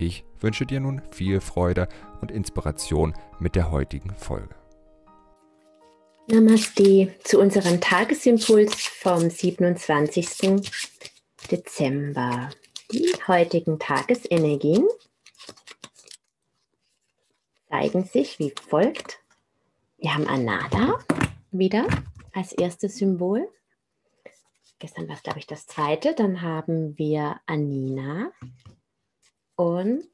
Ich wünsche dir nun viel Freude und Inspiration mit der heutigen Folge. Namaste zu unserem Tagesimpuls vom 27. Dezember. Die heutigen Tagesenergien zeigen sich wie folgt. Wir haben Anada wieder als erstes Symbol. Gestern war es, glaube ich, das zweite. Dann haben wir Anina. Und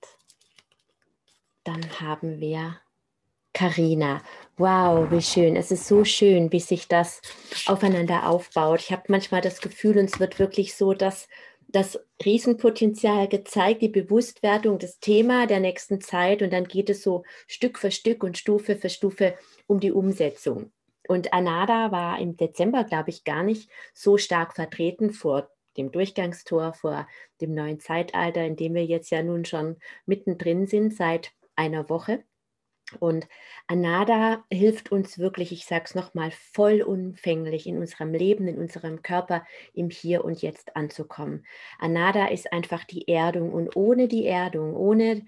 dann haben wir Karina. Wow, wie schön. Es ist so schön, wie sich das aufeinander aufbaut. Ich habe manchmal das Gefühl, uns wird wirklich so das, das Riesenpotenzial gezeigt, die Bewusstwerdung, das Thema der nächsten Zeit. Und dann geht es so Stück für Stück und Stufe für Stufe um die Umsetzung. Und Anada war im Dezember, glaube ich, gar nicht so stark vertreten vor dem Durchgangstor, vor dem neuen Zeitalter, in dem wir jetzt ja nun schon mittendrin sind seit einer Woche. Und Anada hilft uns wirklich, ich sage es nochmal, vollumfänglich in unserem Leben, in unserem Körper, im Hier und Jetzt anzukommen. Anada ist einfach die Erdung und ohne die Erdung, ohne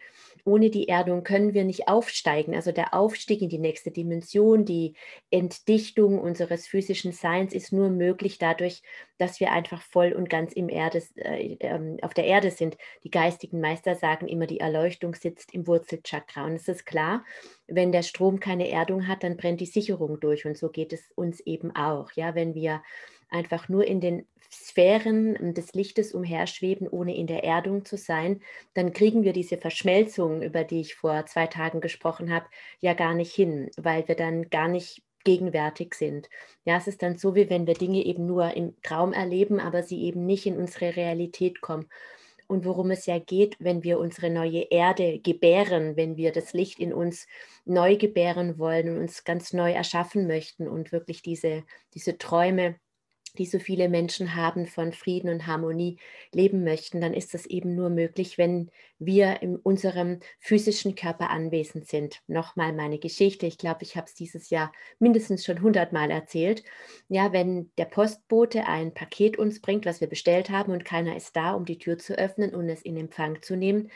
ohne die Erdung können wir nicht aufsteigen. Also der Aufstieg in die nächste Dimension, die Entdichtung unseres physischen Seins ist nur möglich dadurch, dass wir einfach voll und ganz im Erde, äh, äh, auf der Erde sind. Die geistigen Meister sagen immer, die Erleuchtung sitzt im Wurzelchakra. Und es ist klar, wenn der Strom keine Erdung hat, dann brennt die Sicherung durch. Und so geht es uns eben auch. Ja, wenn wir einfach nur in den Sphären des Lichtes umherschweben, ohne in der Erdung zu sein, dann kriegen wir diese Verschmelzung, über die ich vor zwei Tagen gesprochen habe, ja gar nicht hin, weil wir dann gar nicht gegenwärtig sind. Ja, es ist dann so, wie wenn wir Dinge eben nur im Traum erleben, aber sie eben nicht in unsere Realität kommen. Und worum es ja geht, wenn wir unsere neue Erde gebären, wenn wir das Licht in uns neu gebären wollen und uns ganz neu erschaffen möchten und wirklich diese, diese Träume die so viele Menschen haben, von Frieden und Harmonie leben möchten, dann ist das eben nur möglich, wenn wir in unserem physischen Körper anwesend sind. Nochmal meine Geschichte. Ich glaube, ich habe es dieses Jahr mindestens schon hundertmal erzählt. Ja, wenn der Postbote ein Paket uns bringt, was wir bestellt haben und keiner ist da, um die Tür zu öffnen und es in Empfang zu nehmen,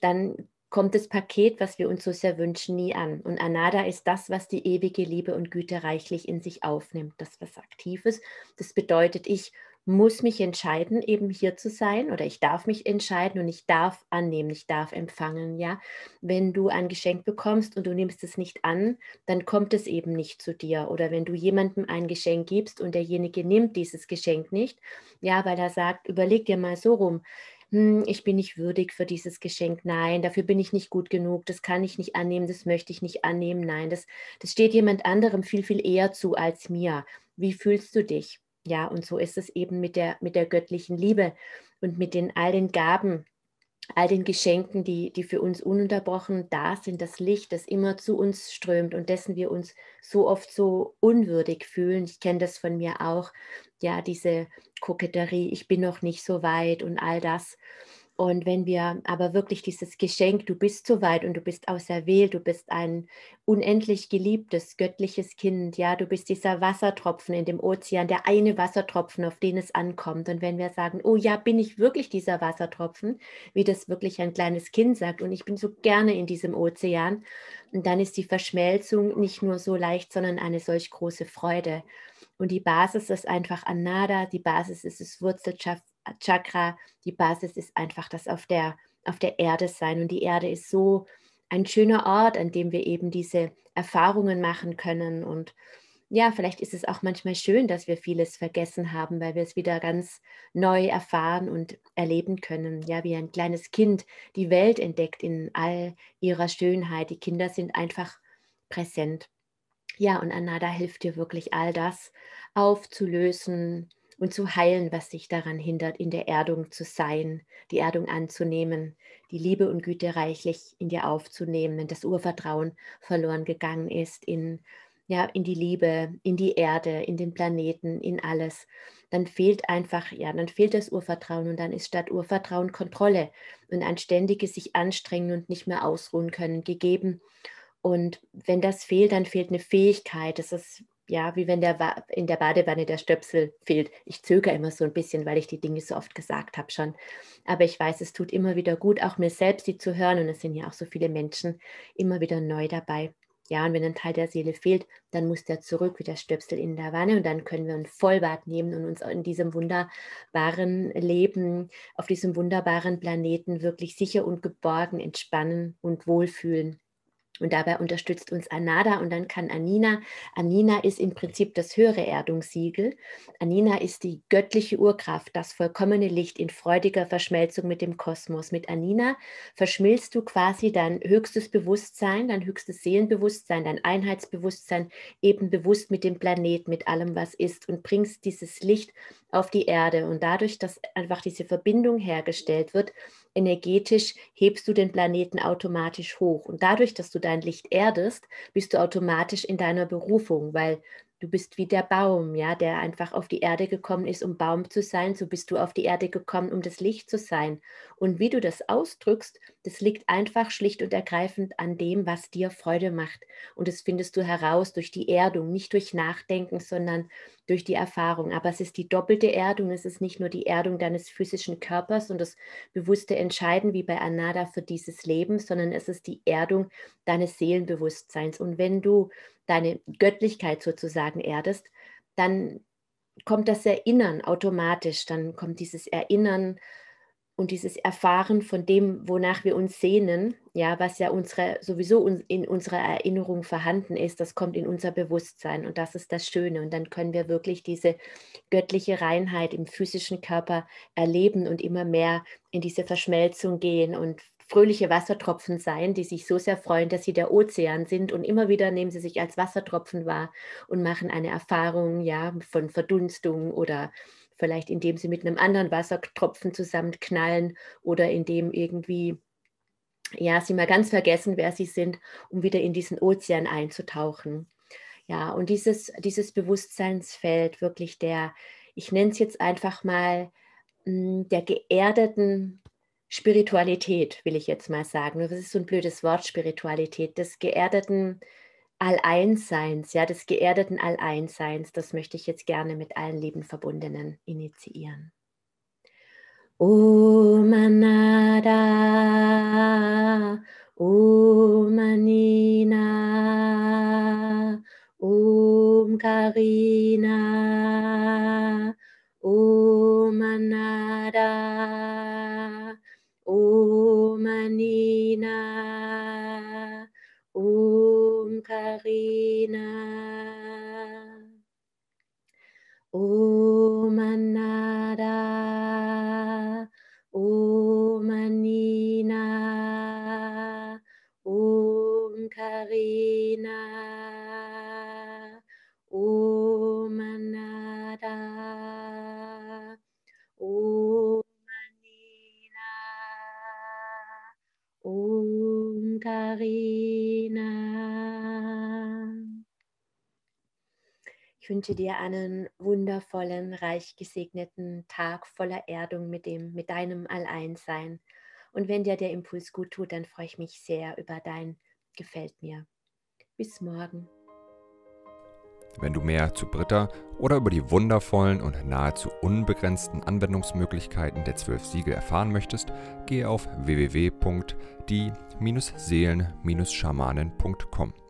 dann kommt das Paket, was wir uns so sehr wünschen, nie an. Und Anada ist das, was die ewige Liebe und Güte reichlich in sich aufnimmt. Das, was aktiv ist. Das bedeutet, ich muss mich entscheiden, eben hier zu sein oder ich darf mich entscheiden und ich darf annehmen, ich darf empfangen, ja. Wenn du ein Geschenk bekommst und du nimmst es nicht an, dann kommt es eben nicht zu dir. Oder wenn du jemandem ein Geschenk gibst und derjenige nimmt dieses Geschenk nicht, ja, weil er sagt, überleg dir mal so rum, hm, ich bin nicht würdig für dieses Geschenk, nein, dafür bin ich nicht gut genug, das kann ich nicht annehmen, das möchte ich nicht annehmen, nein, das, das steht jemand anderem viel, viel eher zu als mir. Wie fühlst du dich? Ja, und so ist es eben mit der, mit der göttlichen Liebe und mit den all den Gaben, all den Geschenken, die, die für uns ununterbrochen da sind, das Licht, das immer zu uns strömt und dessen wir uns so oft so unwürdig fühlen. Ich kenne das von mir auch, ja, diese Koketterie, ich bin noch nicht so weit und all das. Und wenn wir aber wirklich dieses Geschenk, du bist so weit und du bist auserwählt, du bist ein unendlich geliebtes, göttliches Kind, ja, du bist dieser Wassertropfen in dem Ozean, der eine Wassertropfen, auf den es ankommt. Und wenn wir sagen, oh ja, bin ich wirklich dieser Wassertropfen, wie das wirklich ein kleines Kind sagt, und ich bin so gerne in diesem Ozean, und dann ist die Verschmelzung nicht nur so leicht, sondern eine solch große Freude. Und die Basis ist einfach Anada, die Basis ist das Wurzelchakra Chakra, die Basis ist einfach das auf der, auf der Erde sein. Und die Erde ist so ein schöner Ort, an dem wir eben diese Erfahrungen machen können. Und ja, vielleicht ist es auch manchmal schön, dass wir vieles vergessen haben, weil wir es wieder ganz neu erfahren und erleben können. Ja, wie ein kleines Kind die Welt entdeckt in all ihrer Schönheit. Die Kinder sind einfach präsent. Ja, und Anada hilft dir wirklich all das aufzulösen, und zu heilen, was sich daran hindert, in der Erdung zu sein, die Erdung anzunehmen, die Liebe und Güte reichlich in dir aufzunehmen, wenn das Urvertrauen verloren gegangen ist in, ja, in die Liebe, in die Erde, in den Planeten, in alles, dann fehlt einfach, ja, dann fehlt das Urvertrauen und dann ist statt Urvertrauen Kontrolle und ein ständiges sich anstrengen und nicht mehr ausruhen können gegeben. Und wenn das fehlt, dann fehlt eine Fähigkeit. Das ist ja, wie wenn der in der Badewanne der Stöpsel fehlt. Ich zögere immer so ein bisschen, weil ich die Dinge so oft gesagt habe schon. Aber ich weiß, es tut immer wieder gut, auch mir selbst die zu hören. Und es sind ja auch so viele Menschen immer wieder neu dabei. Ja, und wenn ein Teil der Seele fehlt, dann muss der zurück wie der Stöpsel in der Wanne und dann können wir ein Vollbad nehmen und uns in diesem wunderbaren Leben, auf diesem wunderbaren Planeten wirklich sicher und geborgen entspannen und wohlfühlen. Und dabei unterstützt uns Anada und dann kann Anina. Anina ist im Prinzip das höhere Erdungssiegel. Anina ist die göttliche Urkraft, das vollkommene Licht in freudiger Verschmelzung mit dem Kosmos. Mit Anina verschmilzt du quasi dein höchstes Bewusstsein, dein höchstes Seelenbewusstsein, dein Einheitsbewusstsein eben bewusst mit dem Planet, mit allem, was ist und bringst dieses Licht auf die Erde. Und dadurch, dass einfach diese Verbindung hergestellt wird, energetisch hebst du den Planeten automatisch hoch. Und dadurch, dass du dein Licht erdest, bist du automatisch in deiner Berufung, weil Du bist wie der Baum, ja, der einfach auf die Erde gekommen ist, um Baum zu sein. So bist du auf die Erde gekommen, um das Licht zu sein. Und wie du das ausdrückst, das liegt einfach schlicht und ergreifend an dem, was dir Freude macht. Und das findest du heraus durch die Erdung, nicht durch Nachdenken, sondern durch die Erfahrung. Aber es ist die doppelte Erdung. Es ist nicht nur die Erdung deines physischen Körpers und das bewusste Entscheiden wie bei Anada für dieses Leben, sondern es ist die Erdung deines Seelenbewusstseins. Und wenn du deine Göttlichkeit sozusagen erdest, dann kommt das Erinnern automatisch, dann kommt dieses Erinnern und dieses Erfahren von dem, wonach wir uns sehnen, ja, was ja unsere, sowieso in unserer Erinnerung vorhanden ist, das kommt in unser Bewusstsein und das ist das Schöne. Und dann können wir wirklich diese göttliche Reinheit im physischen Körper erleben und immer mehr in diese Verschmelzung gehen und fröhliche Wassertropfen sein, die sich so sehr freuen, dass sie der Ozean sind und immer wieder nehmen sie sich als Wassertropfen wahr und machen eine Erfahrung ja von Verdunstung oder vielleicht indem sie mit einem anderen Wassertropfen zusammenknallen oder indem irgendwie ja, sie mal ganz vergessen, wer sie sind, um wieder in diesen Ozean einzutauchen. Ja, und dieses, dieses Bewusstseinsfeld wirklich der, ich nenne es jetzt einfach mal, hm, der geerdeten Spiritualität, will ich jetzt mal sagen. Das ist so ein blödes Wort, Spiritualität, des geerdeten All-Eins-Seins, ja, des geerdeten All-Eins-Seins. Das möchte ich jetzt gerne mit allen lieben Verbundenen initiieren. Om Anada, Om Karina, Om Anada, Om Anina, Om Karina, Om Anada, Om Om Karina. Wünsche dir einen wundervollen, reich gesegneten Tag voller Erdung mit, dem, mit deinem Alleinsein. Und wenn dir der Impuls gut tut, dann freue ich mich sehr über dein Gefällt mir. Bis morgen. Wenn du mehr zu Britta oder über die wundervollen und nahezu unbegrenzten Anwendungsmöglichkeiten der zwölf Siegel erfahren möchtest, gehe auf www.die-seelen-schamanen.com.